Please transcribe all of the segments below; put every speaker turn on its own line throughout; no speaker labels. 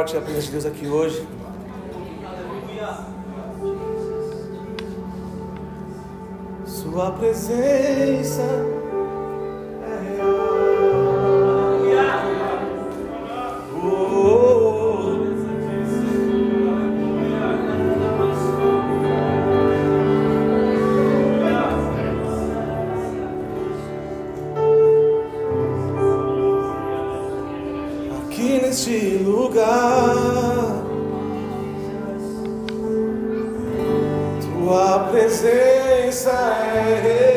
forte a presença de Deus aqui hoje. presença é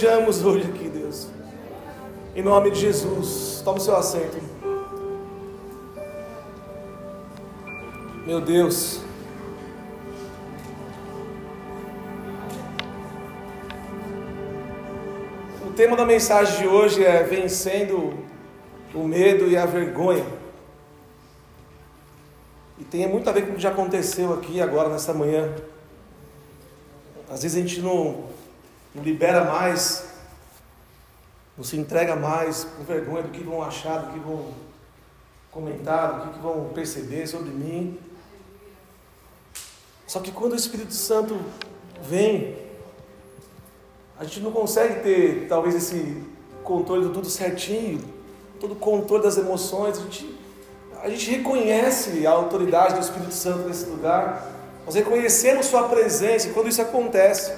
nós almejamos hoje aqui, Deus. Em nome de Jesus. Toma o seu assento. Meu Deus. O tema da mensagem de hoje é vencendo o medo e a vergonha. E tem muito a ver com o que já aconteceu aqui agora nessa manhã. Às vezes a gente não, libera mais, não se entrega mais com vergonha do que vão achar, do que vão comentar, do que vão perceber sobre mim. Só que quando o Espírito Santo vem, a gente não consegue ter talvez esse controle do tudo certinho, todo o controle das emoções. A gente, a gente reconhece a autoridade do Espírito Santo nesse lugar. Nós reconhecemos Sua presença e quando isso acontece,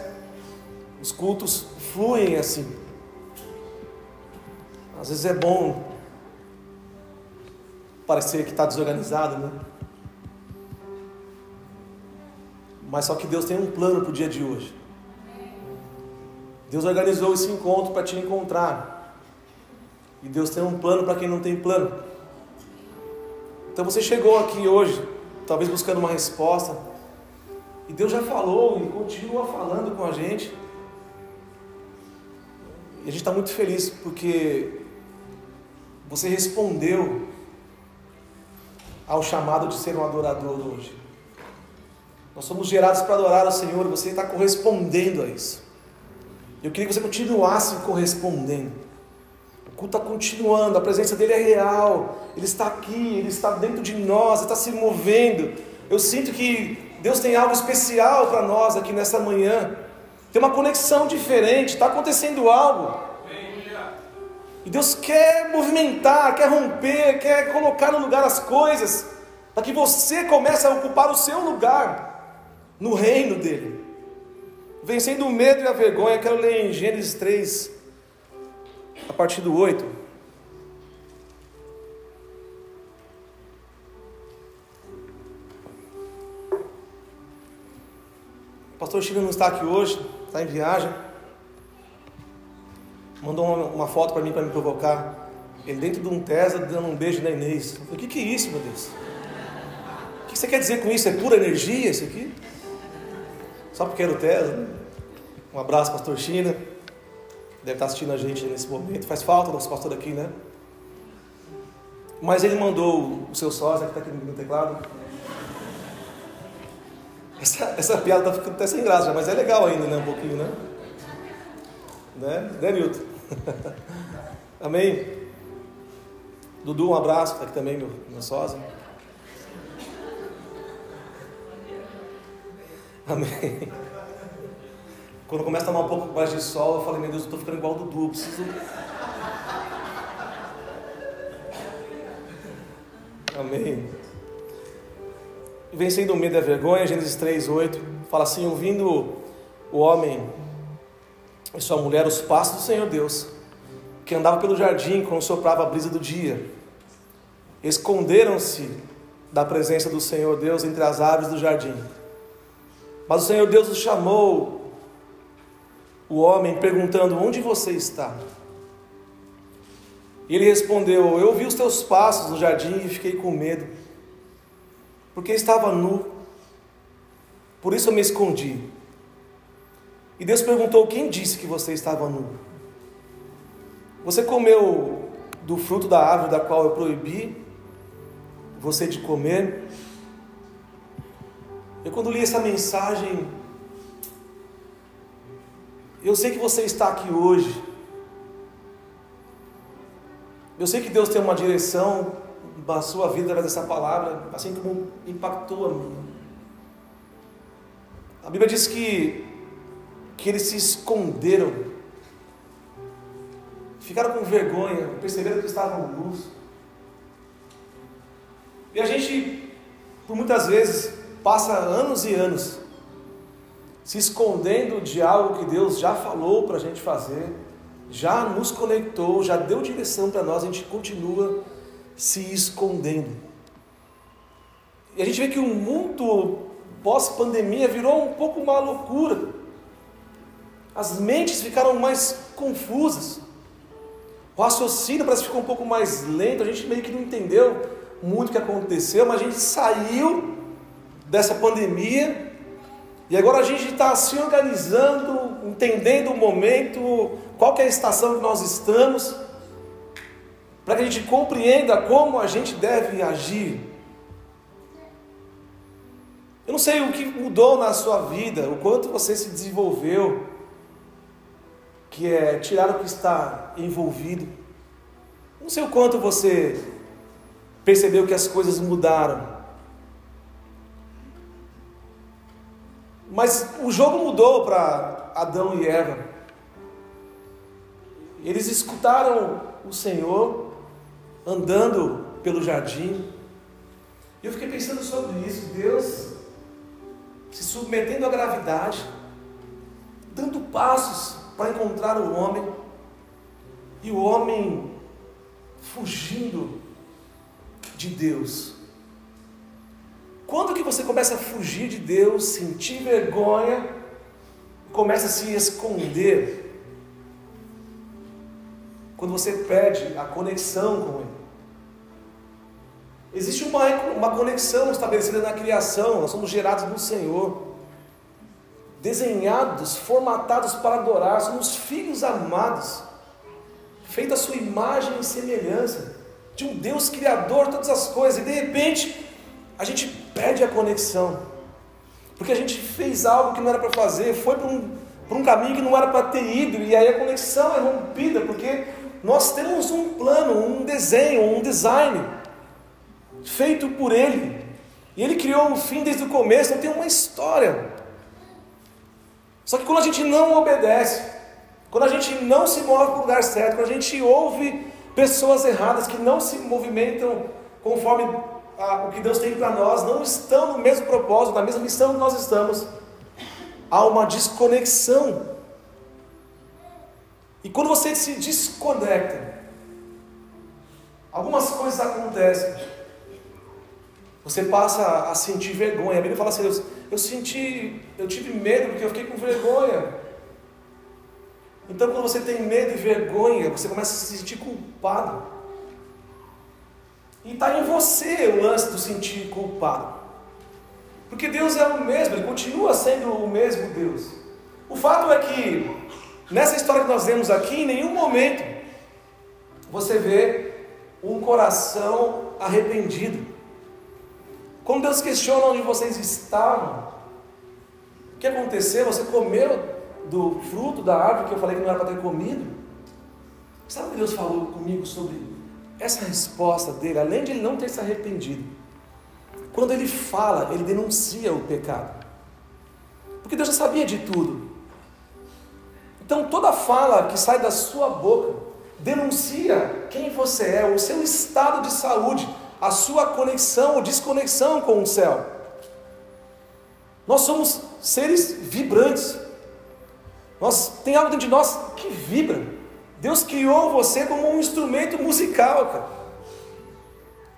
os cultos fluem assim. Às vezes é bom parecer que está desorganizado, né? Mas só que Deus tem um plano para o dia de hoje. Deus organizou esse encontro para te encontrar. E Deus tem um plano para quem não tem plano. Então você chegou aqui hoje, talvez buscando uma resposta. E Deus já falou e continua falando com a gente. E a gente está muito feliz porque você respondeu ao chamado de ser um adorador hoje. Nós somos gerados para adorar o Senhor, você está correspondendo a isso. Eu queria que você continuasse correspondendo. O culto está continuando, a presença dele é real, ele está aqui, ele está dentro de nós, ele está se movendo. Eu sinto que Deus tem algo especial para nós aqui nessa manhã. Tem uma conexão diferente, está acontecendo algo. E Deus quer movimentar, quer romper, quer colocar no lugar as coisas, para que você comece a ocupar o seu lugar no reino dele. Vencendo o medo e a vergonha, quero ler em Gênesis 3, a partir do 8. O pastor Chile não está aqui hoje, está em viagem. Mandou uma, uma foto para mim para me provocar. Ele dentro de um Tesla dando um beijo na Inês. Falei, o que, que é isso, meu Deus? O que você quer dizer com isso? É pura energia isso aqui? Só porque era o Tesla? Um abraço, pastor China. Deve estar assistindo a gente nesse momento. Faz falta o nosso pastor aqui, né? Mas ele mandou o seu sósia, que está aqui no teclado. Essa, essa piada está ficando até sem graça, mas é legal ainda, né? Um pouquinho, né? Né, né Nilton? Amém? Dudu, um abraço, está aqui também, meu, meu sósia. Amém. Quando começa a tomar um pouco mais de sol, eu falei, meu Deus, eu estou ficando igual o Dudu, preciso. Amém. Vencendo o medo e a vergonha, Gênesis 3, 8, fala assim: ouvindo o homem e sua mulher os passos do Senhor Deus, que andava pelo jardim quando soprava a brisa do dia, esconderam-se da presença do Senhor Deus entre as aves do jardim. Mas o Senhor Deus os chamou o homem perguntando: Onde você está? E ele respondeu: Eu ouvi os teus passos no jardim e fiquei com medo, porque estava nu, por isso eu me escondi. E Deus perguntou: Quem disse que você estava nu? Você comeu do fruto da árvore da qual eu proibi você de comer? Eu, quando li essa mensagem, eu sei que você está aqui hoje. Eu sei que Deus tem uma direção sua vida através dessa palavra, assim como impactou a minha. A Bíblia diz que, que eles se esconderam, ficaram com vergonha, perceberam que estavam nus. E a gente, por muitas vezes, passa anos e anos se escondendo de algo que Deus já falou para a gente fazer, já nos conectou, já deu direção para nós, a gente continua se escondendo. E a gente vê que o mundo pós-pandemia virou um pouco uma loucura. As mentes ficaram mais confusas. O raciocínio parece que ficou um pouco mais lento. A gente meio que não entendeu muito o que aconteceu, mas a gente saiu dessa pandemia e agora a gente está se organizando, entendendo o momento, qual é a estação que nós estamos, para que a gente compreenda como a gente deve agir. Eu não sei o que mudou na sua vida, o quanto você se desenvolveu, que é tirar o que está envolvido. Não sei o quanto você percebeu que as coisas mudaram. Mas o jogo mudou para Adão e Eva. Eles escutaram o Senhor andando pelo jardim. E eu fiquei pensando sobre isso. Deus se submetendo à gravidade, dando passos para encontrar o homem, e o homem fugindo de Deus. Quando que você começa a fugir de Deus, sentir vergonha, começa a se esconder? Quando você perde a conexão com Ele. Existe uma, uma conexão estabelecida na criação, nós somos gerados no Senhor, desenhados, formatados para adorar, somos filhos amados, feitos à sua imagem e semelhança, de um Deus Criador de todas as coisas, e de repente a gente perde a conexão, porque a gente fez algo que não era para fazer, foi para um, um caminho que não era para ter ido, e aí a conexão é rompida, porque nós temos um plano, um desenho, um design feito por Ele, e Ele criou o fim desde o começo, então tem uma história. Só que quando a gente não obedece, quando a gente não se move para o lugar certo, quando a gente ouve pessoas erradas que não se movimentam conforme o que Deus tem para nós, não estão no mesmo propósito, na mesma missão que nós estamos, há uma desconexão. E quando você se desconecta, algumas coisas acontecem. Você passa a sentir vergonha. A Bíblia fala assim: eu, eu senti, eu tive medo porque eu fiquei com vergonha. Então, quando você tem medo e vergonha, você começa a se sentir culpado. E está em você o lance do sentir culpado. Porque Deus é o mesmo, Ele continua sendo o mesmo Deus. O fato é que, nessa história que nós vemos aqui, em nenhum momento você vê um coração arrependido. Quando Deus questiona onde vocês estavam, o que aconteceu? Você comeu do fruto da árvore que eu falei que não era para ter comido? Sabe o que Deus falou comigo sobre essa resposta dele? Além de ele não ter se arrependido, quando ele fala, ele denuncia o pecado, porque Deus já sabia de tudo. Então toda fala que sai da sua boca denuncia quem você é, o seu estado de saúde, a sua conexão ou desconexão com o céu. Nós somos seres vibrantes. Nós tem algo dentro de nós que vibra. Deus criou você como um instrumento musical, cara.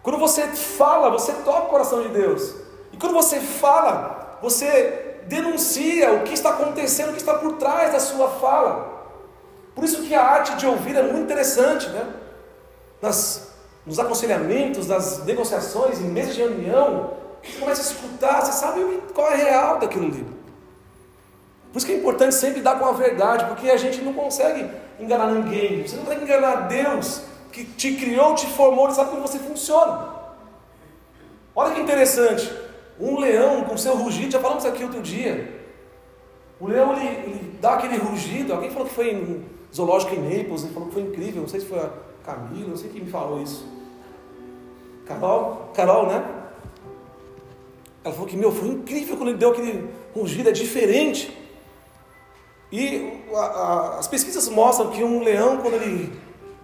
Quando você fala, você toca o coração de Deus. E quando você fala, você denuncia o que está acontecendo, o que está por trás da sua fala. Por isso que a arte de ouvir é muito interessante, né? Nas, nos aconselhamentos, nas negociações, em mesas de reunião, você começa a escutar, você sabe qual é a real daquilo ali. Por isso que é importante sempre dar com a verdade, porque a gente não consegue enganar ninguém. Você não consegue enganar Deus, que te criou, te formou, ele sabe como você funciona. Olha que interessante. Um leão com seu rugido, já falamos aqui outro dia. O leão ele, ele dá aquele rugido. Alguém falou que foi em zoológico em Naples, ele falou que foi incrível. Não sei se foi a Camila, não sei quem me falou isso. Carol, Carol, né? Ela falou que meu, foi incrível quando ele deu aquele rugido, é diferente. E a, a, as pesquisas mostram que um leão, quando ele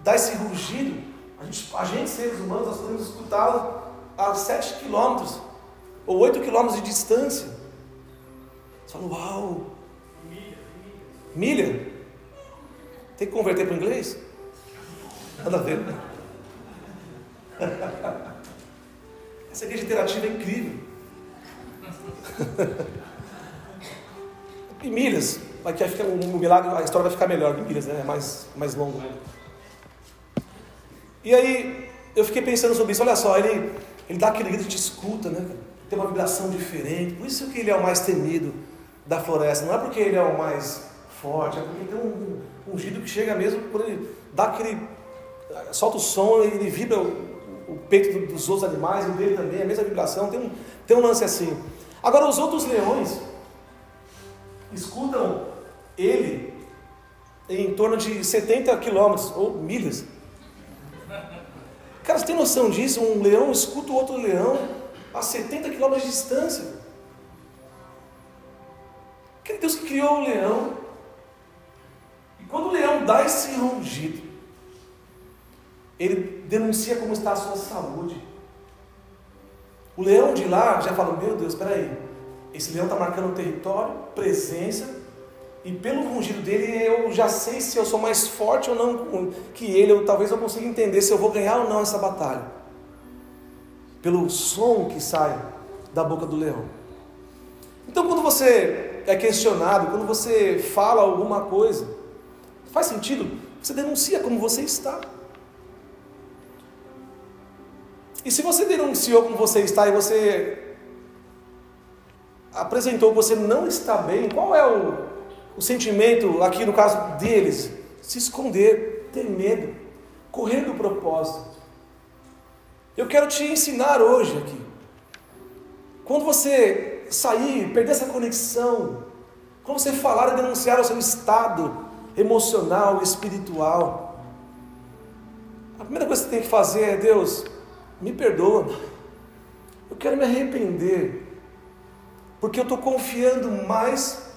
dá esse rugido, a gente, a gente seres humanos, nós podemos escutá-lo a 7 quilômetros ou 8 quilômetros de distância. Você fala, uau! Milha. Milha? Tem que converter para o inglês? Nada a ver. Essa igreja interativa é incrível. e milhas vai que fica um milagre, a história vai ficar melhor que Miras, né? É mais, mais longo. E aí eu fiquei pensando sobre isso, olha só, ele, ele dá aquele grito de escuta, né? Tem uma vibração diferente, por isso que ele é o mais temido da floresta, não é porque ele é o mais forte, é porque tem um, um ungido que chega mesmo por ele dá aquele. solta o som, ele vibra o, peito dos outros animais, o dele também, a mesma vibração, tem um, tem um lance assim. Agora os outros leões escutam ele em torno de 70 quilômetros ou milhas. Cara, você tem noção disso? Um leão escuta o outro leão a 70 quilômetros de distância. Aquele Deus que criou o leão. E quando o leão dá esse rugido, ele denuncia como está a sua saúde. O leão de lá já fala: Meu Deus, espera aí. Esse leão está marcando território, presença, e pelo rugido dele eu já sei se eu sou mais forte ou não que ele, ou talvez eu consiga entender se eu vou ganhar ou não essa batalha. Pelo som que sai da boca do leão. Então quando você é questionado, quando você fala alguma coisa, faz sentido? Você denuncia como você está. E se você denunciou como você está e você apresentou que você não está bem, qual é o o sentimento, aqui no caso deles, se esconder, ter medo, correr do propósito. Eu quero te ensinar hoje aqui. Quando você sair, perder essa conexão, quando você falar e denunciar o seu estado emocional, espiritual, a primeira coisa que você tem que fazer é: Deus, me perdoa, eu quero me arrepender, porque eu estou confiando mais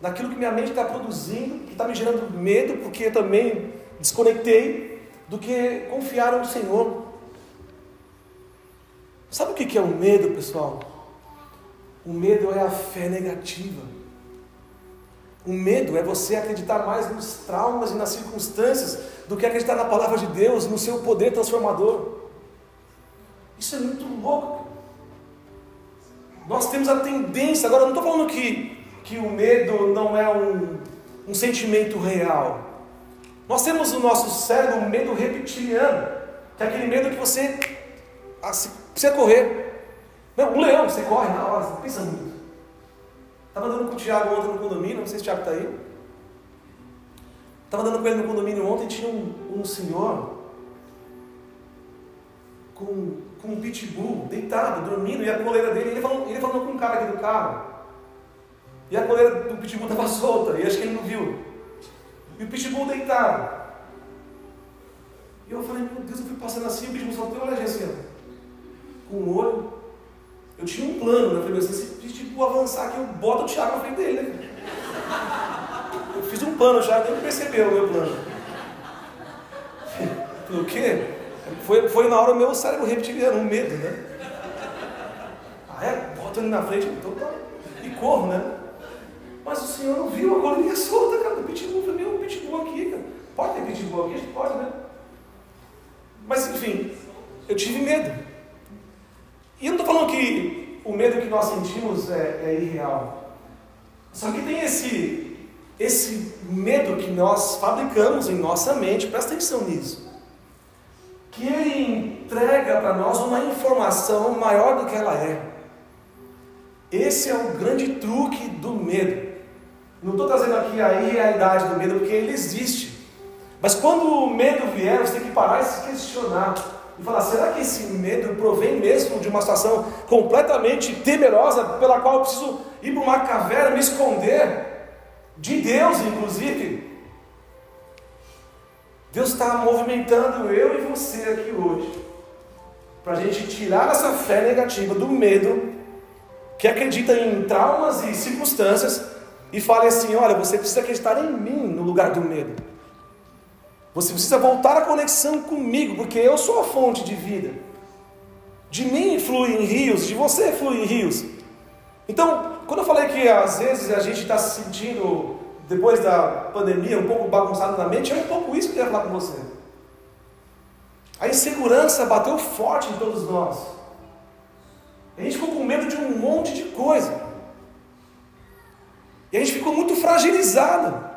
naquilo que minha mente está produzindo, que está me gerando medo, porque eu também desconectei, do que confiar no Senhor. Sabe o que é o medo, pessoal? O medo é a fé negativa. O medo é você acreditar mais nos traumas e nas circunstâncias do que acreditar na palavra de Deus, no seu poder transformador. Isso é muito louco. Nós temos a tendência, agora eu não estou falando que, que o medo não é um, um sentimento real. Nós temos no nosso cérebro um medo reptiliano, que é aquele medo que você assim, precisa correr. Não, um leão, você corre na hora, você pensa muito. Estava andando com o Thiago ontem no condomínio, não sei se o Thiago está aí. Estava andando com ele no condomínio ontem tinha um, um senhor com, com um pitbull deitado, dormindo, e a coleira dele, ele falou, ele falou com um cara aqui do carro. E a coleira do pitbull estava solta, e acho que ele não viu. E o pitbull deitado. E eu falei, meu Deus, eu fui passando assim, o pitbull só tem uma legenda assim, com o olho. Eu tinha um plano, né? Eu falei, se esse pitbull avançar aqui, eu boto o Thiago na frente dele, né? Eu fiz um plano, o Thiago nem percebeu o meu plano. O quê? Foi, foi na hora o meu cérebro reptiliano, um medo, né? Ah, é? Bota ele na frente, então tá. E corro, né? Mas o senhor não viu a colinha solta, cara, do pitbull. Eu falei, meu, pitbull aqui, cara. Pode ter pitbull aqui? Pode, né? Mas, enfim, eu tive medo. E eu não estou falando que o medo que nós sentimos é, é irreal. Só que tem esse, esse medo que nós fabricamos em nossa mente, presta atenção nisso. Que ele entrega para nós uma informação maior do que ela é. Esse é o grande truque do medo. Não estou trazendo aqui a realidade do medo, porque ele existe. Mas quando o medo vier, você tem que parar e se questionar. E falar, será que esse medo provém mesmo de uma situação completamente temerosa, pela qual eu preciso ir para uma caverna, me esconder? De Deus, inclusive. Deus está movimentando eu e você aqui hoje. Para a gente tirar essa fé negativa do medo, que acredita em traumas e circunstâncias, e fale assim: olha, você precisa acreditar em mim no lugar do medo. Você precisa voltar à conexão comigo, porque eu sou a fonte de vida. De mim fluem rios, de você fluem rios. Então, quando eu falei que às vezes a gente está se sentindo, depois da pandemia, um pouco bagunçado na mente, é um pouco isso que eu queria falar com você. A insegurança bateu forte em todos nós. A gente ficou com medo de um monte de coisa. E a gente ficou muito fragilizado.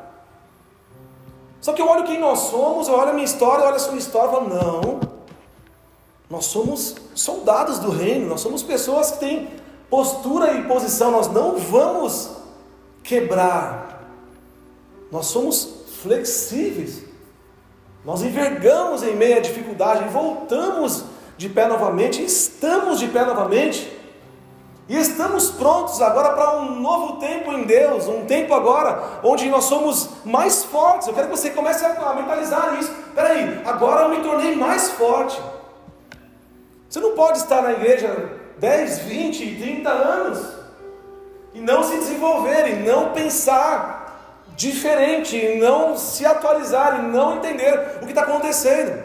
Só que eu olho quem nós somos, eu olho a minha história, eu olho a sua história e falo, não, nós somos soldados do reino, nós somos pessoas que têm postura e posição, nós não vamos quebrar, nós somos flexíveis, nós envergamos em meio à dificuldade voltamos de pé novamente, estamos de pé novamente, e estamos prontos agora para um novo tempo em Deus, um tempo agora onde nós somos mais fortes. Eu quero que você comece a mentalizar isso. Peraí, agora eu me tornei mais forte. Você não pode estar na igreja 10, 20, 30 anos e não se desenvolver, e não pensar diferente, e não se atualizar, e não entender o que está acontecendo.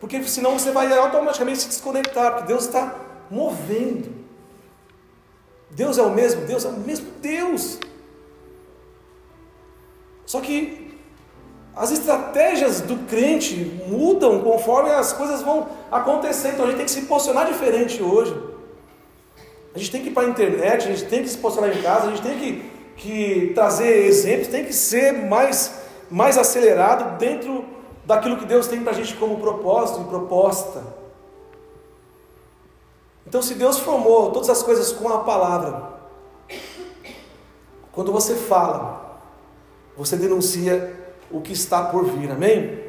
Porque senão você vai automaticamente se desconectar, porque Deus está movendo. Deus é o mesmo, Deus é o mesmo Deus. Só que as estratégias do crente mudam conforme as coisas vão acontecendo. Então a gente tem que se posicionar diferente hoje. A gente tem que ir para a internet, a gente tem que se posicionar em casa, a gente tem que, que trazer exemplos, tem que ser mais, mais acelerado dentro daquilo que Deus tem para a gente como propósito e proposta. Então, se Deus formou todas as coisas com a palavra, quando você fala, você denuncia o que está por vir, amém?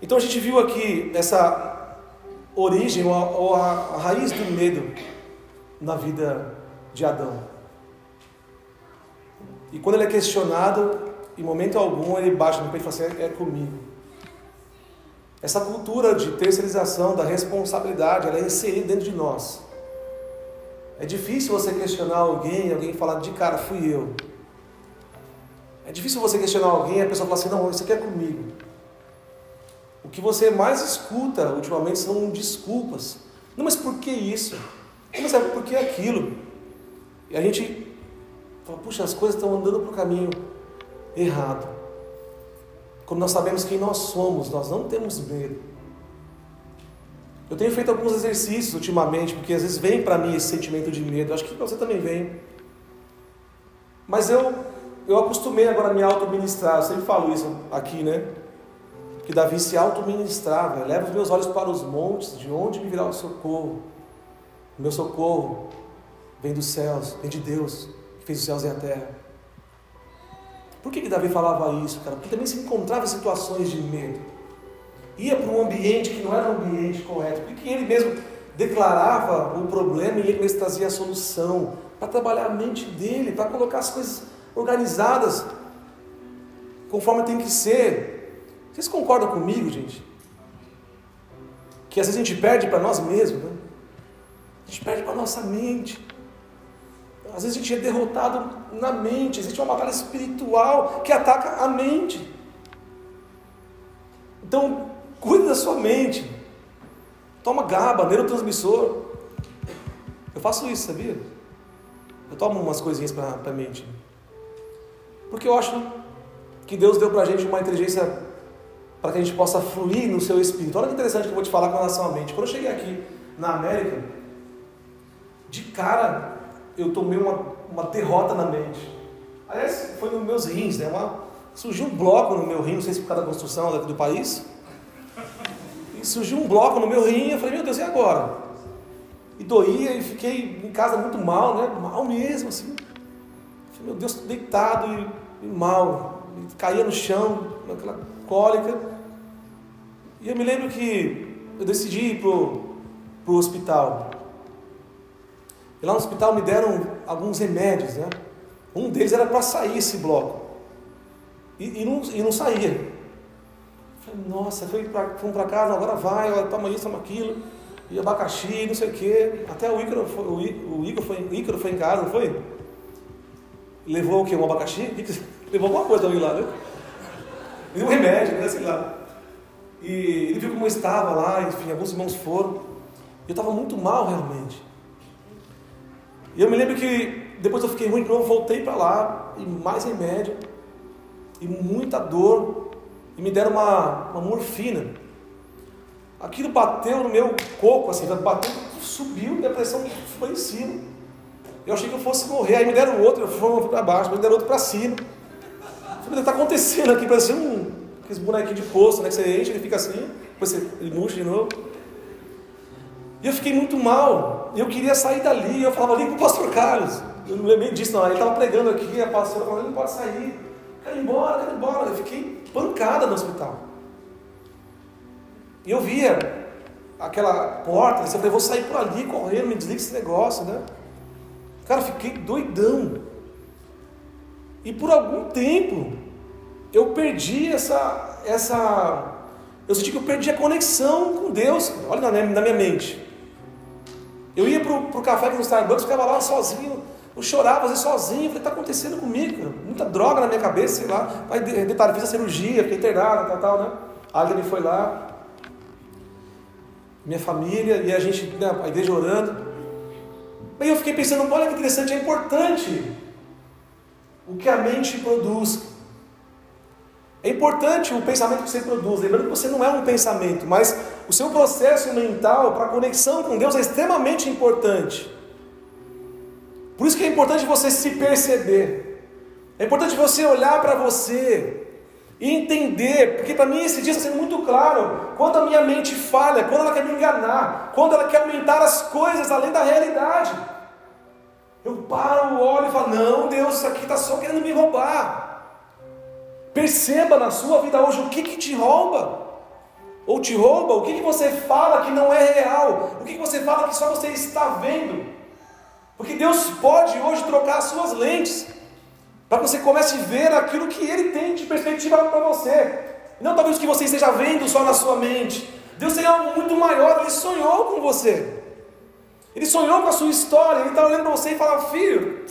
Então a gente viu aqui essa origem ou a, a, raiz do medo na vida de Adão. E quando ele é questionado, em momento algum ele bate no peito e fala assim: é, é comigo. Essa cultura de terceirização da responsabilidade, ela é inserida dentro de nós. É difícil você questionar alguém, alguém falar de cara, fui eu. É difícil você questionar alguém e a pessoa falar assim, não, isso aqui é comigo. Que você mais escuta ultimamente são desculpas. Não, mas por que isso? Não, mas é por que aquilo? E a gente fala, puxa, as coisas estão andando para o caminho errado. Quando nós sabemos quem nós somos, nós não temos medo. Eu tenho feito alguns exercícios ultimamente, porque às vezes vem para mim esse sentimento de medo. Acho que você também vem. Mas eu, eu acostumei agora a me auto-ministrar. Eu sempre falo isso aqui, né? Que Davi se auto-ministrava. Leva os meus olhos para os montes, de onde me virá o socorro. O meu socorro vem dos céus, vem de Deus, que fez os céus e a terra. Por que, que Davi falava isso, cara? Porque também se encontrava em situações de medo. Ia para um ambiente que não era um ambiente correto. Porque ele mesmo declarava o problema e ele mesmo trazia a solução. Para trabalhar a mente dele, para colocar as coisas organizadas conforme tem que ser. Vocês concordam comigo, gente? Que às vezes a gente perde para nós mesmos, né? A gente perde para nossa mente. Às vezes a gente é derrotado na mente, existe uma batalha espiritual que ataca a mente. Então, cuide da sua mente. Toma GABA, neurotransmissor. Eu faço isso, sabia? Eu tomo umas coisinhas para a mente. Porque eu acho que Deus deu para a gente uma inteligência para que a gente possa fluir no seu espírito. Olha que interessante que eu vou te falar com relação à mente. Quando eu cheguei aqui na América, de cara eu tomei uma, uma derrota na mente. Aliás, foi nos meus rins, né? Uma, surgiu um bloco no meu rim, não sei se por causa da construção do país. E surgiu um bloco no meu rim, eu falei, meu Deus, e agora? E doía e fiquei em casa muito mal, né? Mal mesmo, assim. Falei, meu Deus, deitado e, e mal. E caía no chão, aquela cólica. E eu me lembro que eu decidi ir pro, pro hospital. E lá no hospital me deram alguns remédios, né? Um deles era para sair esse bloco. E, e, não, e não saía. Falei, nossa, foi pra, fomos para casa, agora vai, toma isso, toma aquilo. E abacaxi, não sei o quê. Até o Ícaro foi, o, Ícaro foi, o Ícaro foi em casa, não foi? Levou o quê? Um abacaxi? Levou alguma coisa também lá, né? E um remédio, né? Sei lá. E ele viu como eu estava lá, enfim, alguns irmãos foram. Eu estava muito mal realmente. E eu me lembro que depois eu fiquei ruim de novo, voltei para lá, e mais remédio, e muita dor, e me deram uma, uma morfina. Aquilo bateu no meu coco, assim, bateu, subiu, depressão foi em cima. Eu achei que eu fosse morrer, aí me deram outro, eu fui para baixo, me deram outro para cima. Falei, está acontecendo aqui, parece um aqueles bonequinhos de poço, né? Que você enche, ele fica assim, depois você, ele murcha de novo. E eu fiquei muito mal. Eu queria sair dali. Eu falava ali com o pastor Carlos. Eu não lembrei disso, não. Ele estava pregando aqui, a pastora falando, ele não pode sair. Quero ir embora, quero ir embora. Eu fiquei pancada no hospital. E eu via aquela porta, eu falei, vou sair por ali correndo, me desliga esse negócio, né? Cara, fiquei doidão. E por algum tempo eu perdi essa, essa, eu senti que eu perdi a conexão com Deus. Olha na minha, na minha mente. Eu ia pro, pro café no Starbucks, ficava lá sozinho. Eu chorava, às vezes sozinho. Falei, está acontecendo comigo? Muita droga na minha cabeça, sei lá. Aí, detalhe, fiz a cirurgia, fiquei internado, tal, tal, né? A Aline foi lá. Minha família, e a gente, né, a igreja orando. Aí eu fiquei pensando, olha que interessante, é importante o que a mente produz. É importante o pensamento que você produz. Lembrando que você não é um pensamento, mas o seu processo mental para conexão com Deus é extremamente importante. Por isso que é importante você se perceber. É importante você olhar para você e entender, porque para mim esse dia está sendo muito claro. Quando a minha mente falha, quando ela quer me enganar, quando ela quer aumentar as coisas além da realidade, eu paro, olho e falo: Não, Deus, isso aqui está só querendo me roubar. Perceba na sua vida hoje o que, que te rouba. Ou te rouba, o que, que você fala que não é real, o que, que você fala que só você está vendo. Porque Deus pode hoje trocar as suas lentes, para que você comece a ver aquilo que Ele tem de perspectiva para você. Não talvez o que você esteja vendo só na sua mente. Deus tem algo muito maior, Ele sonhou com você. Ele sonhou com a sua história, Ele está olhando para você e fala, filho,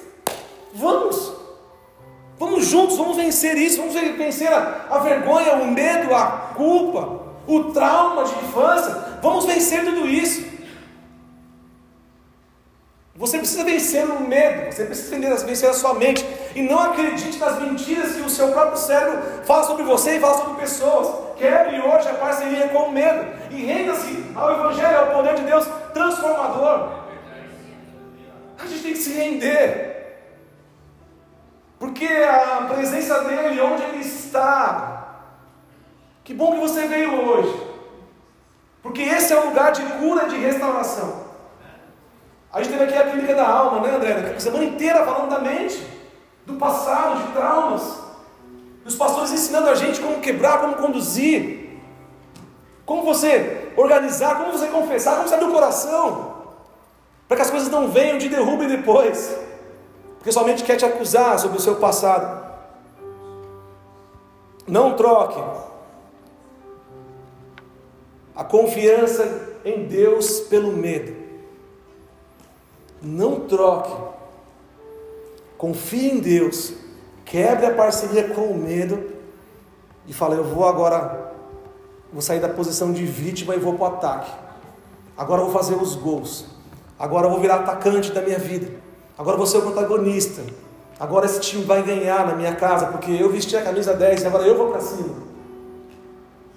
vamos, Vamos juntos, vamos vencer isso, vamos vencer a, a vergonha, o medo, a culpa. o trauma de infância. Vamos vencer tudo isso. Você precisa vencer o medo, você precisa vencer a sua mente. E não acredite nas mentiras que o seu próprio cérebro fala sobre você e fala sobre pessoas. Quebre hoje a parceria com o medo. E renda-se ao Evangelho, ao poder de Deus transformador. A gente tem que se render. Porque a presença dele, onde ele está. Que bom que você veio hoje. Porque esse é o lugar de cura e de restauração. A gente teve aqui a clínica da alma, né, André? A semana inteira falando da mente, do passado, de traumas. Os pastores ensinando a gente como quebrar, como conduzir, como você organizar, como você confessar, como sair do coração, para que as coisas não venham de derrubo depois, porque somente quer te acusar sobre o seu passado. Não troque a confiança em Deus pelo medo. Não troque. Confie em Deus. Quebre a parceria com o medo. E fale: Eu vou agora. Vou sair da posição de vítima e vou para o ataque. Agora eu vou fazer os gols. Agora eu vou virar atacante da minha vida. Agora vou ser o protagonista. Agora esse time vai ganhar na minha casa, porque eu vesti a camisa 10 e agora eu vou para cima.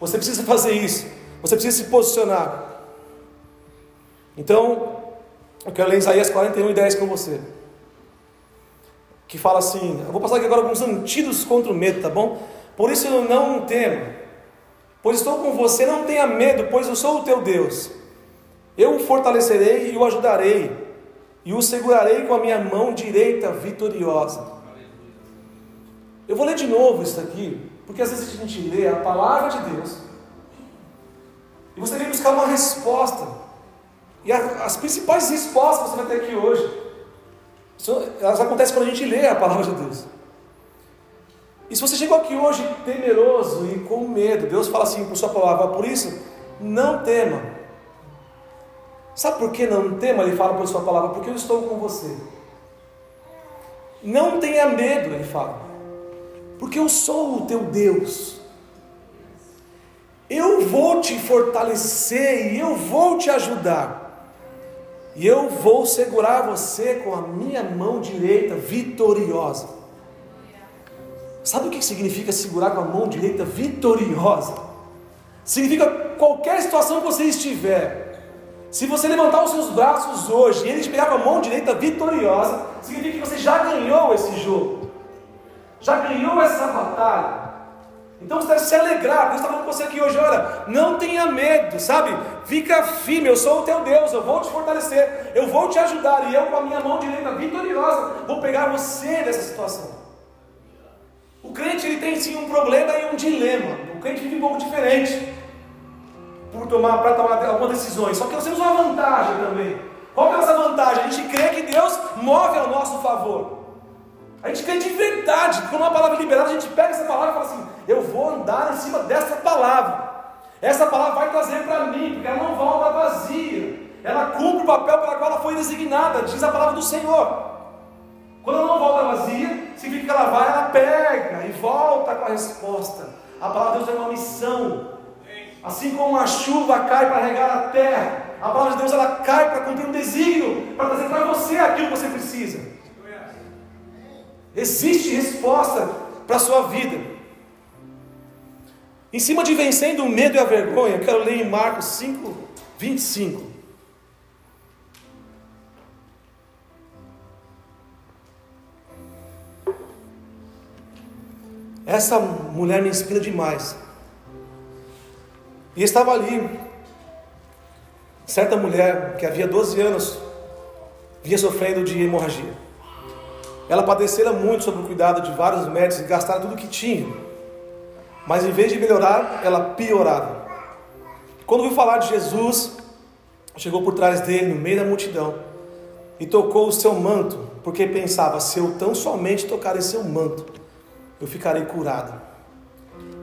Você precisa fazer isso. Você precisa se posicionar. Então, eu quero ler Isaías 41 e 10 com você. Que fala assim: eu vou passar aqui agora alguns antídotos contra o medo, tá bom? Por isso eu não temo, pois estou com você, não tenha medo, pois eu sou o teu Deus. Eu o fortalecerei e o ajudarei, e o segurarei com a minha mão direita vitoriosa. Eu vou ler de novo isso aqui, porque às vezes a gente lê a palavra de Deus e você vem buscar uma resposta. E as principais respostas que você vai ter aqui hoje, elas acontecem quando a gente lê a palavra de Deus. E se você chegou aqui hoje temeroso e com medo, Deus fala assim por sua palavra, por isso, não tema. Sabe por que não tema? Ele fala por sua palavra, porque eu estou com você. Não tenha medo, ele fala, porque eu sou o teu Deus. Eu vou te fortalecer e eu vou te ajudar e eu vou segurar você com a minha mão direita vitoriosa. Sabe o que significa segurar com a mão direita vitoriosa? Significa qualquer situação que você estiver, se você levantar os seus braços hoje e ele te pegar com a mão direita vitoriosa, significa que você já ganhou esse jogo, já ganhou essa batalha. Então você deve se alegrar, Deus está falando com você aqui hoje, olha, não tenha medo, sabe? Fica firme, eu sou o teu Deus, eu vou te fortalecer, eu vou te ajudar, e eu com a minha mão direita vitoriosa vou pegar você dessa situação. O crente ele tem sim um problema e um dilema. O crente vive um pouco diferente por tomar para tomar algumas decisões. Só que nós temos uma vantagem também. Qual é essa vantagem? A gente crê que Deus move ao nosso favor. A gente crê de verdade. Quando uma palavra liberada, a gente pega essa palavra e fala assim: eu vou andar em cima dessa palavra. Essa palavra vai trazer para mim, porque ela não volta vazia. Ela cumpre o papel pela qual ela foi designada, diz a palavra do Senhor. Quando ela não volta vazia, significa que ela vai, ela pega e volta com a resposta. A palavra de Deus é uma missão. Assim como a chuva cai para regar a terra, a palavra de Deus ela cai para cumprir um desígnio, para trazer para você aquilo que você precisa. Existe resposta para a sua vida. Em cima de vencendo o medo e a vergonha, quero ler em Marcos 5, 25. Essa mulher me inspira demais. E estava ali, certa mulher que havia 12 anos vinha sofrendo de hemorragia. Ela padecera muito sobre o cuidado de vários médicos e gastara tudo o que tinha. Mas em vez de melhorar, ela piorava. Quando ouviu falar de Jesus, chegou por trás dele, no meio da multidão, e tocou o seu manto, porque pensava: se eu tão somente tocar em seu manto, eu ficarei curada.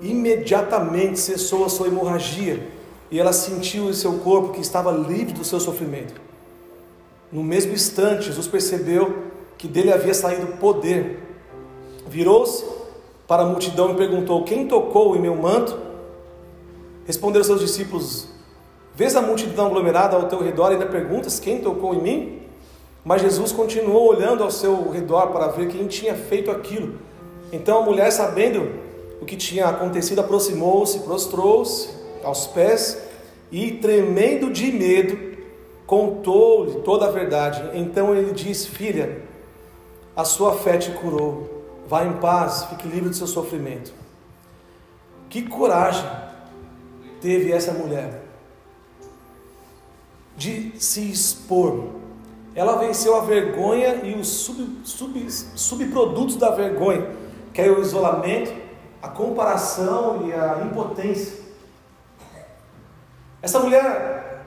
Imediatamente cessou a sua hemorragia e ela sentiu em seu corpo que estava livre do seu sofrimento. No mesmo instante, Jesus percebeu que dele havia saído poder. Virou-se para a multidão e perguntou: Quem tocou em meu manto? Responderam seus discípulos: Vês a multidão aglomerada ao teu redor e ainda perguntas: Quem tocou em mim? Mas Jesus continuou olhando ao seu redor para ver quem tinha feito aquilo. Então a mulher, sabendo o que tinha acontecido, aproximou-se, prostrou-se aos pés e, tremendo de medo, contou-lhe toda a verdade. Então ele disse: Filha, a sua fé te curou. Vá em paz, fique livre do seu sofrimento. Que coragem teve essa mulher de se expor. Ela venceu a vergonha e os sub, sub, subprodutos da vergonha, que é o isolamento, a comparação e a impotência. Essa mulher,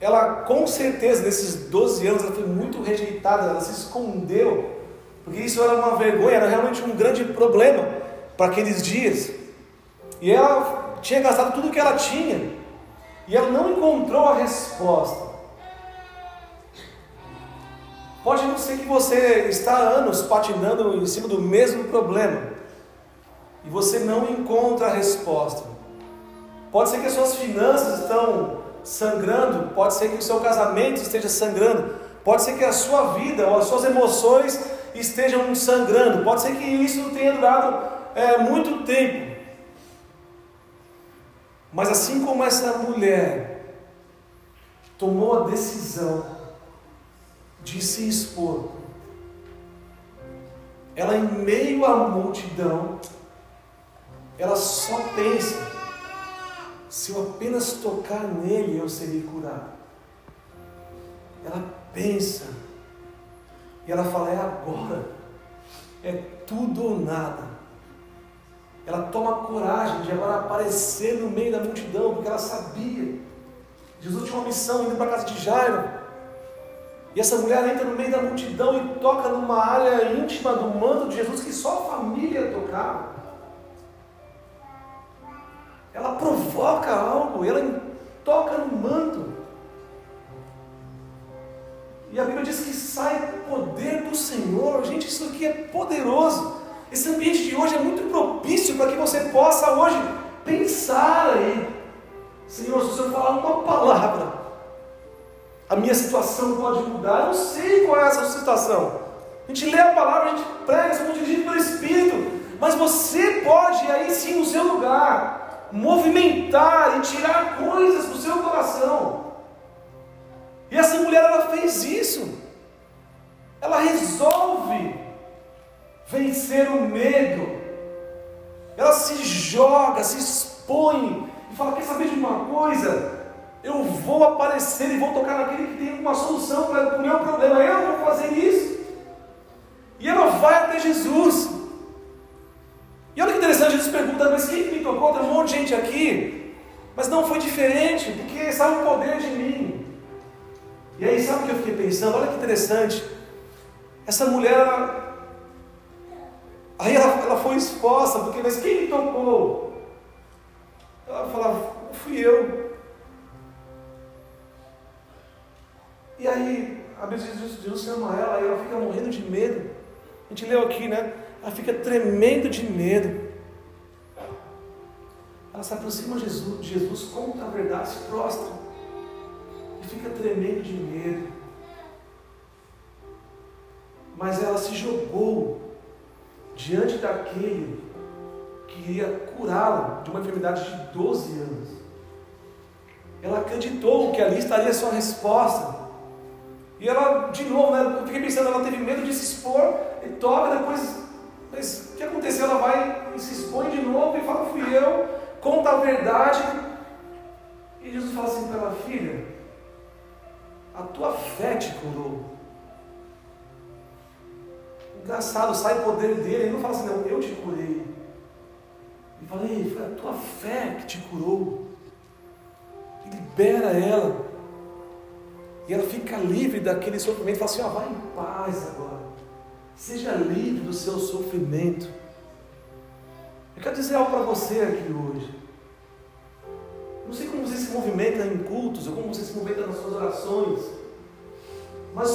ela com certeza, nesses 12 anos, ela foi muito rejeitada, ela se escondeu, porque isso era uma vergonha, era realmente um grande problema para aqueles dias. E ela tinha gastado tudo que ela tinha, e ela não encontrou a resposta. Pode não ser que você está há anos patinando em cima do mesmo problema e você não encontra a resposta. Pode ser que as suas finanças estão sangrando, pode ser que o seu casamento esteja sangrando, pode ser que a sua vida ou as suas emoções estejam sangrando, pode ser que isso tenha durado é, muito tempo. Mas assim como essa mulher tomou a decisão de se expor, ela em meio à multidão, ela só pensa: se eu apenas tocar nele, eu serei curado. Ela pensa, e ela fala: é agora, é tudo ou nada. Ela toma coragem de agora aparecer no meio da multidão, porque ela sabia. Jesus tinha uma missão indo para a casa de Jairo. E essa mulher entra no meio da multidão e toca numa área íntima do manto de Jesus que só a família tocava. Ela provoca algo, ela toca no manto. E a Bíblia diz que sai poder do Senhor. Gente, isso aqui é poderoso. Esse ambiente de hoje é muito propício para que você possa hoje pensar aí. Senhor, se o Senhor falar uma palavra, a minha situação pode mudar. Eu não sei qual é essa situação. A gente lê a palavra, a gente prega, somos dirigidos pelo Espírito. Mas você pode aí sim no seu lugar movimentar e tirar coisas do seu coração. E essa mulher ela fez isso. Ela resolve vencer o medo. Ela se joga, se expõe e fala: Quer saber de uma coisa? Eu vou aparecer e vou tocar naquele que tem uma solução para o meu problema. Eu vou fazer isso. E ela vai até Jesus. E olha que interessante, Jesus pergunta: Mas quem me tocou? Tem um monte de gente aqui. Mas não foi diferente, porque sabe o poder de mim. E aí, sabe o que eu fiquei pensando? Olha que interessante. Essa mulher, Aí ela, ela foi exposta, porque, mas quem me tocou? Ela falava, fui eu. E aí, a Bíblia diz Jesus chama ela, e ela fica morrendo de medo. A gente leu aqui, né? Ela fica tremendo de medo. Ela se aproxima de Jesus, Jesus conta a verdade, se prostra. E fica tremendo de medo. Mas ela se jogou diante daquele que iria curá-la de uma enfermidade de 12 anos. Ela acreditou que ali estaria a sua resposta. E ela, de novo, né, eu fiquei pensando, ela teve medo de se expor e toca, depois, mas o que aconteceu? Ela vai e se expõe de novo e fala, fui eu, conta a verdade. E Jesus fala assim para ela, filha, a tua fé te curou. Engraçado, sai o poder dele. Ele não fala assim, não, eu te curei. Ele fala, ei, foi a tua fé que te curou. E libera ela. E ela fica livre daquele sofrimento. Fala assim, ó, vai em paz agora. Seja livre do seu sofrimento. Eu quero dizer algo para você aqui hoje. Não sei como você se movimenta em cultos, ou como você se movimenta nas suas orações. Mas o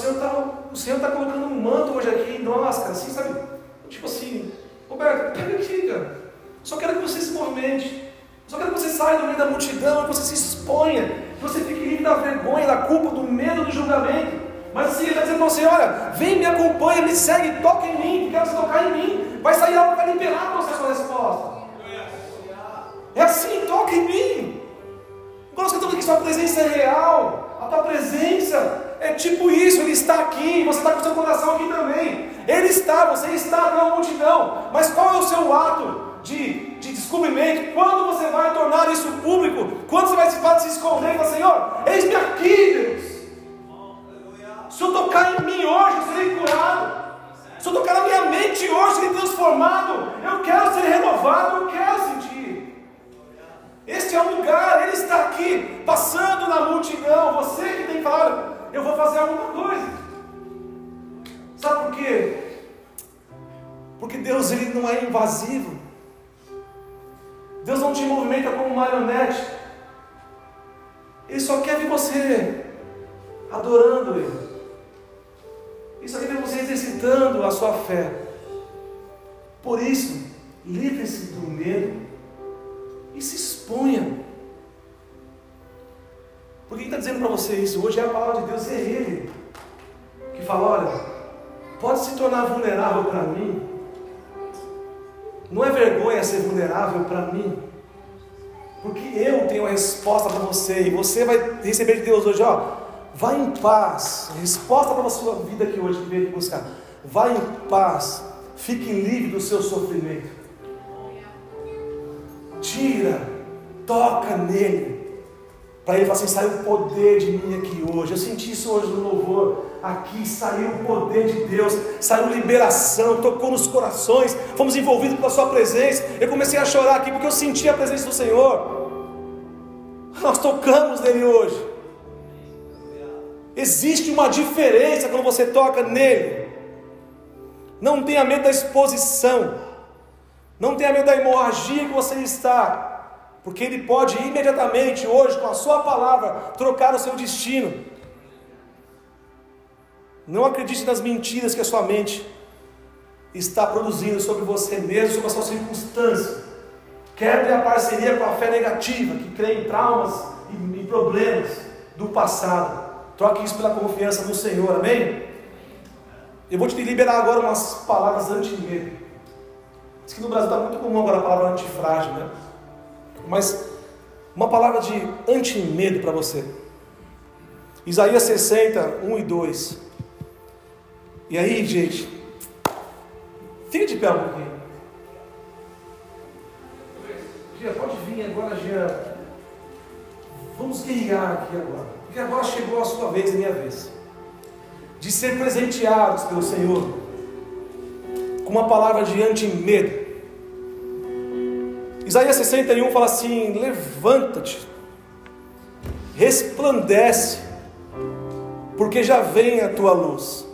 Senhor está tá colocando um manto hoje aqui em nós, cara, assim, sabe? Tipo assim, Roberto, pega aqui, cara. Só quero que você se movimente. Só quero que você saia do meio da multidão, que você se exponha, que você fique livre da vergonha, da culpa, do medo, do julgamento. Mas assim, ele está dizendo para você: olha, vem, me acompanha, me segue, toca em mim, quero você tocar em mim. Vai sair algo que liberar você a sua resposta. É assim, toca em mim. Nós cantamos aqui, sua presença é real, a tua presença é tipo isso, Ele está aqui, você está com o seu coração aqui também. Ele está, você está na multidão. Mas qual é o seu ato de, de descobrimento? Quando você vai tornar isso público? Quando você vai se, se esconder e falar, Senhor, eis-me aqui, Deus. Se eu tocar em mim hoje, eu serei curado. Se eu tocar na minha mente hoje, eu serei transformado. Eu quero ser renovado, eu quero sentir. Este é o lugar, Ele está aqui, passando na multidão. Você que tem falado, eu vou fazer alguma coisa. Sabe por quê? Porque Deus ele não é invasivo. Deus não te movimenta como marionete. Ele só quer ver você adorando Ele. Ele só quer ver você exercitando a sua fé. Por isso, livre-se do medo e se exponha. Porque quem está dizendo para você isso? Hoje é a palavra de Deus, é Ele que fala: olha, pode se tornar vulnerável para mim. Não é vergonha ser vulnerável para mim. Porque eu tenho a resposta para você. E você vai receber de Deus hoje, ó. Vai em paz. Resposta para a sua vida que hoje que veio buscar. Vai em paz. Fique livre do seu sofrimento. Tira. Toca nele. Para ele falar assim: saiu o poder de mim aqui hoje. Eu senti isso hoje no louvor. Aqui saiu o poder de Deus, saiu liberação, tocou nos corações, fomos envolvidos pela Sua presença. Eu comecei a chorar aqui porque eu senti a presença do Senhor. Nós tocamos nele hoje. Existe uma diferença quando você toca nele. Não tenha medo da exposição. Não tenha medo da hemorragia que você está porque Ele pode imediatamente, hoje, com a Sua palavra, trocar o seu destino. Não acredite nas mentiras que a sua mente está produzindo sobre você mesmo, sobre a sua circunstância. Quebre a parceria com a fé negativa, que crê em traumas e, problemas do passado. Troque isso pela confiança no Senhor, amém? Eu vou te liberar agora umas palavras anti-medo. Diz que no Brasil está muito comum agora a palavra antifrágil, né? Mas uma palavra de anti-medo para você. Isaías 60, 1 e 2. E aí, gente, fica de pé um pouquinho. Gia, pode vir agora, Gia. Vamos guerrear aqui agora. Porque agora chegou a sua vez, minha vez. De ser presenteados pelo Senhor com uma palavra de anti-medo. Isaías 61 fala assim: Levanta-te, resplandece, porque já vem a tua luz,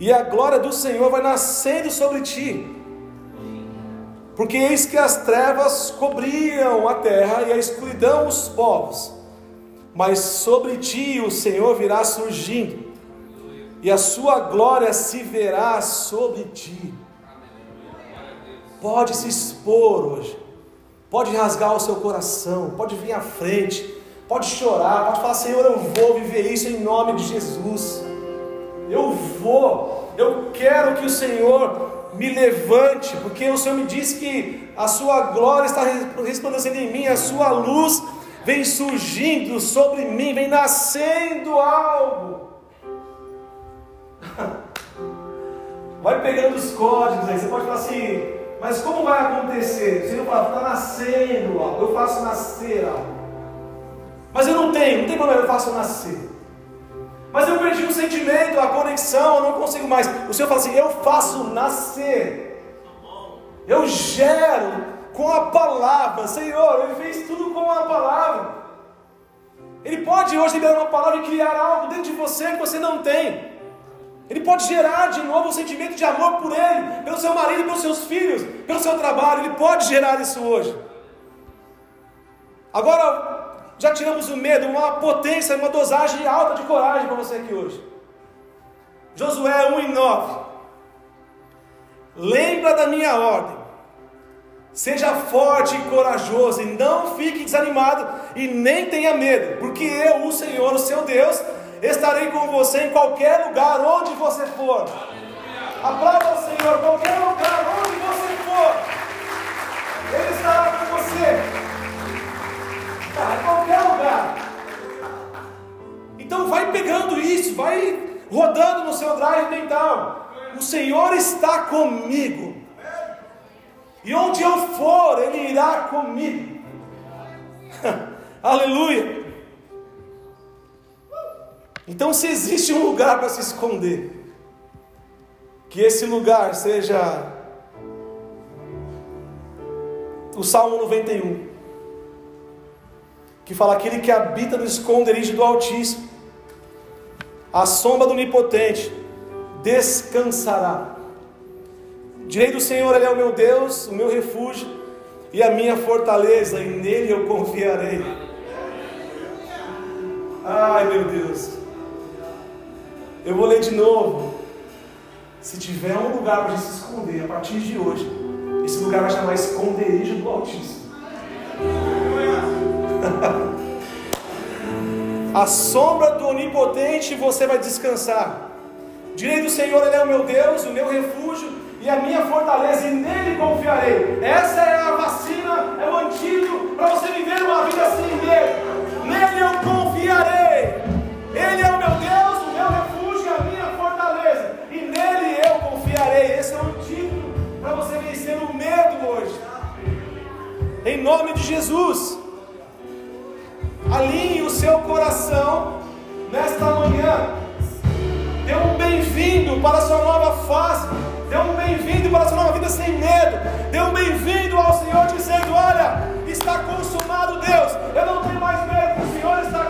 e a glória do Senhor vai nascendo sobre ti. Porque eis que as trevas cobriam a terra e a escuridão os povos, mas sobre ti o Senhor virá surgindo, e a sua glória se verá sobre ti pode se expor hoje, pode rasgar o seu coração, pode vir à frente, pode chorar, pode falar: Senhor, eu vou viver isso em nome de Jesus. Eu vou, eu quero que o Senhor me levante, porque o Senhor me disse que a sua glória está resplandecendo em mim, a sua luz vem surgindo sobre mim, vem nascendo algo. Vai pegando os códigos aí, você pode falar assim, mas como vai acontecer? O Senhor fala, está nascendo algo, eu faço nascer algo. Mas eu não tenho, não tem problema, eu faço nascer. Mas eu perdi o sentimento, a conexão, eu não consigo mais. O Senhor fala assim: eu faço nascer. Eu gero com a palavra. Senhor, Ele fez tudo com a palavra. Ele pode hoje liberar uma palavra e criar algo dentro de você que você não tem. Ele pode gerar de novo um sentimento de amor por ele, pelo seu marido, pelos seus filhos, pelo seu trabalho. Ele pode gerar isso hoje. Agora, já tiramos o medo, uma potência, uma dosagem alta de coragem para você aqui hoje. Josué 1 e 9. Lembra da minha ordem. Seja forte e corajoso, e não fique desanimado e nem tenha medo, porque eu, o Senhor, o seu Deus, estarei com você em qualquer lugar onde você for. Aplauda o Senhor, qualquer lugar onde você for, Ele estará com você. Em qualquer lugar. Então vai pegando isso, vai rodando no seu drive mental. O Senhor está comigo. E onde eu for, Ele irá comigo. Aleluia. Então, se existe um lugar para se esconder, que esse lugar seja o Salmo 91, que fala aquele que habita no esconderijo do Altíssimo, a sombra do Onipotente, descansará. Direi do Senhor, Ele é o meu Deus, o meu refúgio e a minha fortaleza, e nele eu confiarei. Ai meu Deus, eu vou ler de novo. Se tiver um lugar para se esconder a partir de hoje, esse lugar vai chamar esconderijo do Altíssimo. a sombra do Onipotente você vai descansar. Direi do Senhor, Ele é o meu Deus, o meu refúgio e a minha fortaleza, e nele confiarei. Essa é a vacina, é o antídoto para você viver uma vida sem medo. Nele eu confiarei. Ele é o meu Deus, o meu refúgio a minha fortaleza, e nele eu confiarei. Esse é o antídoto para você vencer o medo hoje. Em nome de Jesus. Alinhe o seu coração nesta manhã. Dê um bem-vindo para a sua nova fase. Dê um bem-vindo para a sua nova vida sem medo. Dê um bem-vindo ao Senhor dizendo: Olha, está consumado Deus. Eu não tenho mais medo, o Senhor está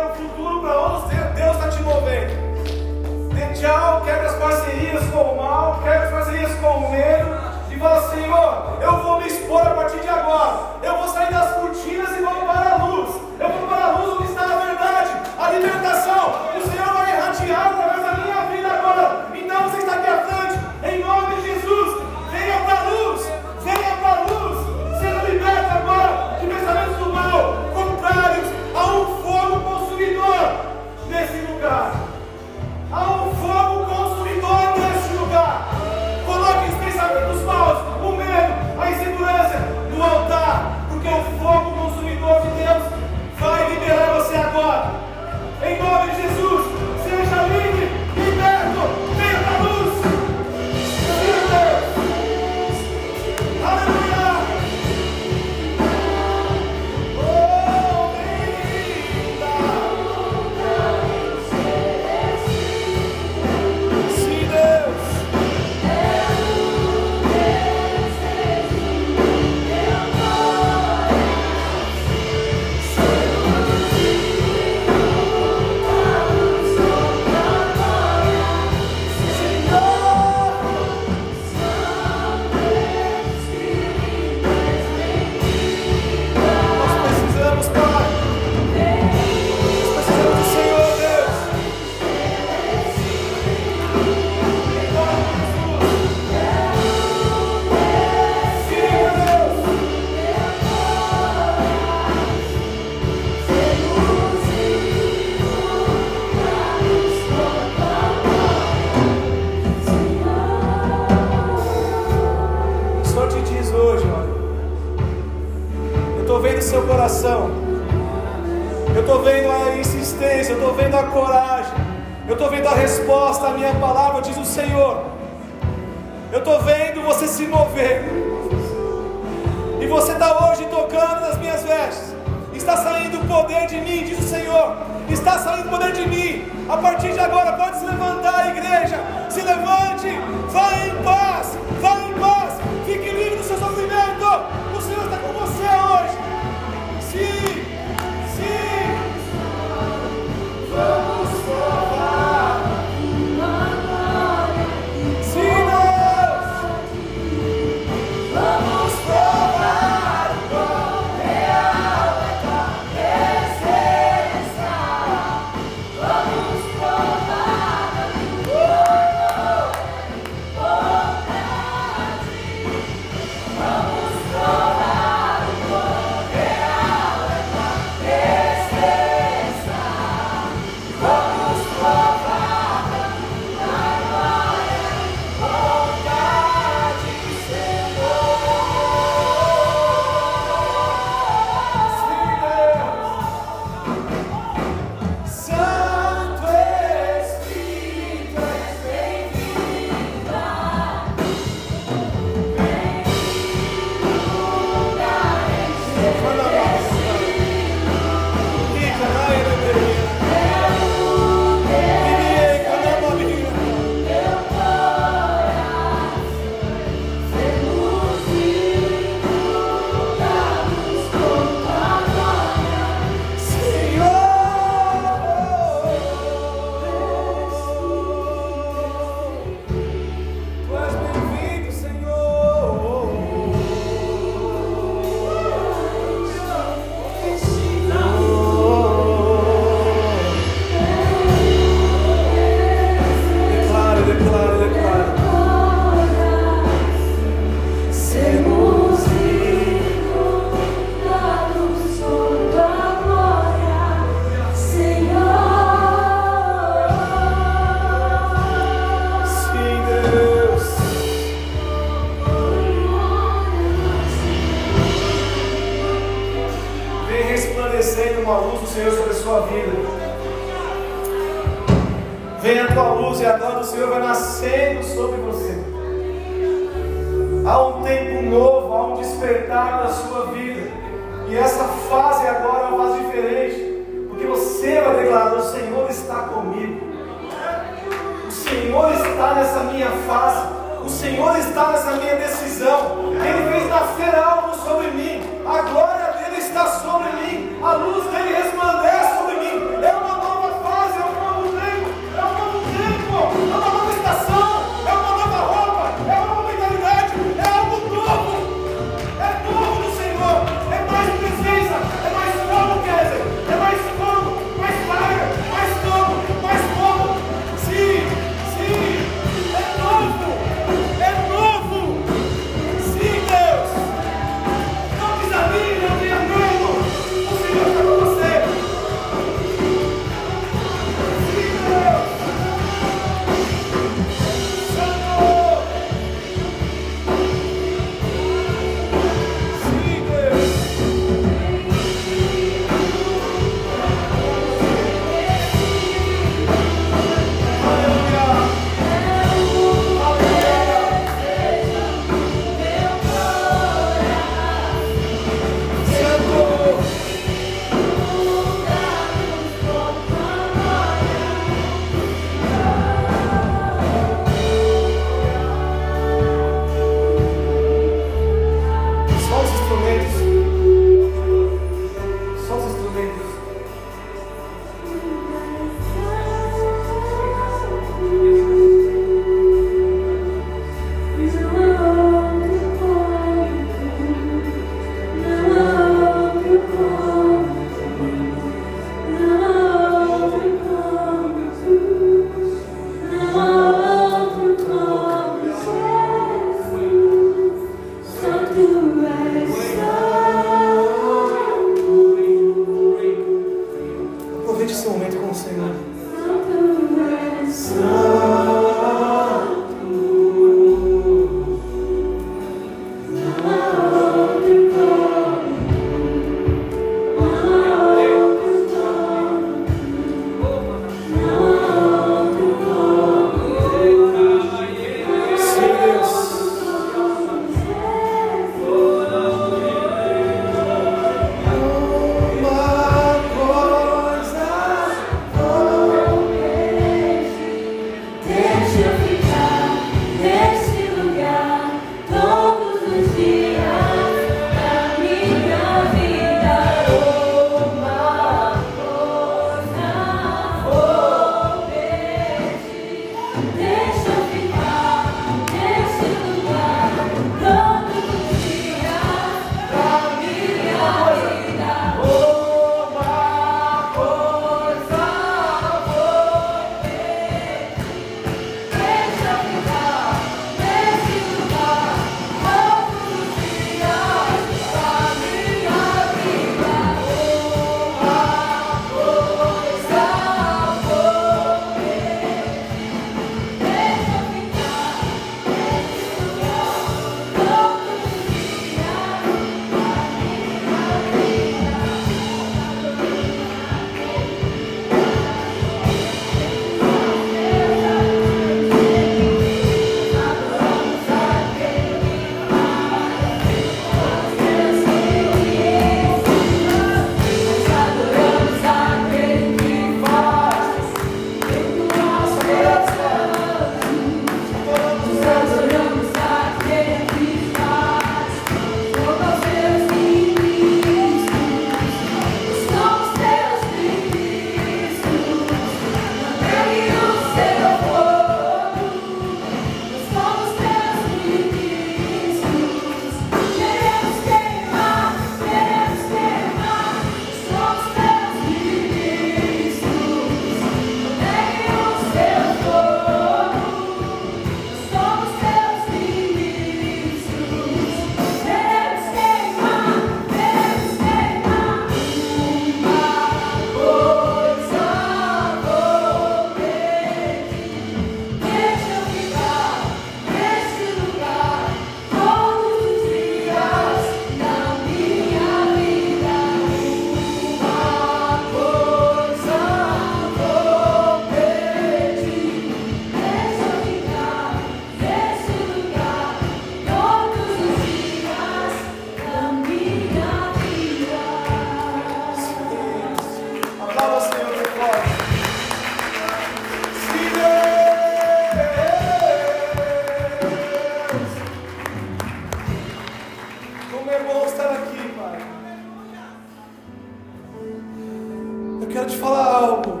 quero te falar algo.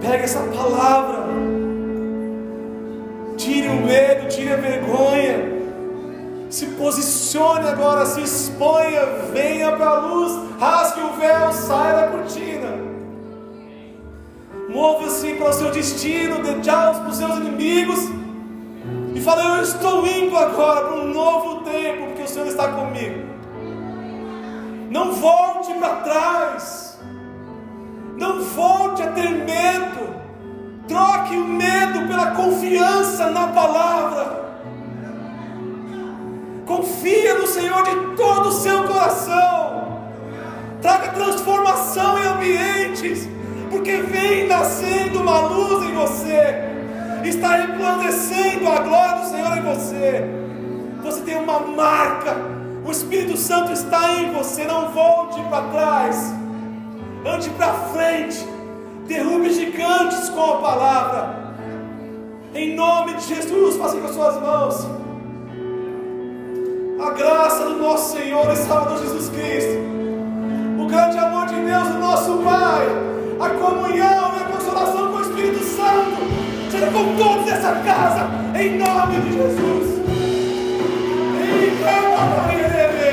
Pega essa palavra. Tire o medo, tire a vergonha. Se posicione agora, se exponha, venha para a luz, rasgue o véu, saia da cortina. Mova-se para o seu destino, dê tchau para os seus inimigos. E fala: Eu estou indo agora para um novo tempo, porque o Senhor está comigo. Não volte para trás. Não volte a ter medo. Troque o medo pela confiança na palavra. Confia no Senhor de todo o seu coração. Traga transformação em ambientes, porque vem nascendo uma luz em você. Está resplandecendo a glória do Senhor em você. Você tem uma marca. O Espírito Santo está em você. Não volte para trás. Ande para frente. Derrube gigantes com a palavra. Em nome de Jesus, faça com as suas mãos. A graça do nosso Senhor e Salvador Jesus Cristo. O grande amor de Deus, o nosso Pai. A comunhão e a consolação com o Espírito Santo. Seja com todos nessa casa. Em nome de Jesus. Em.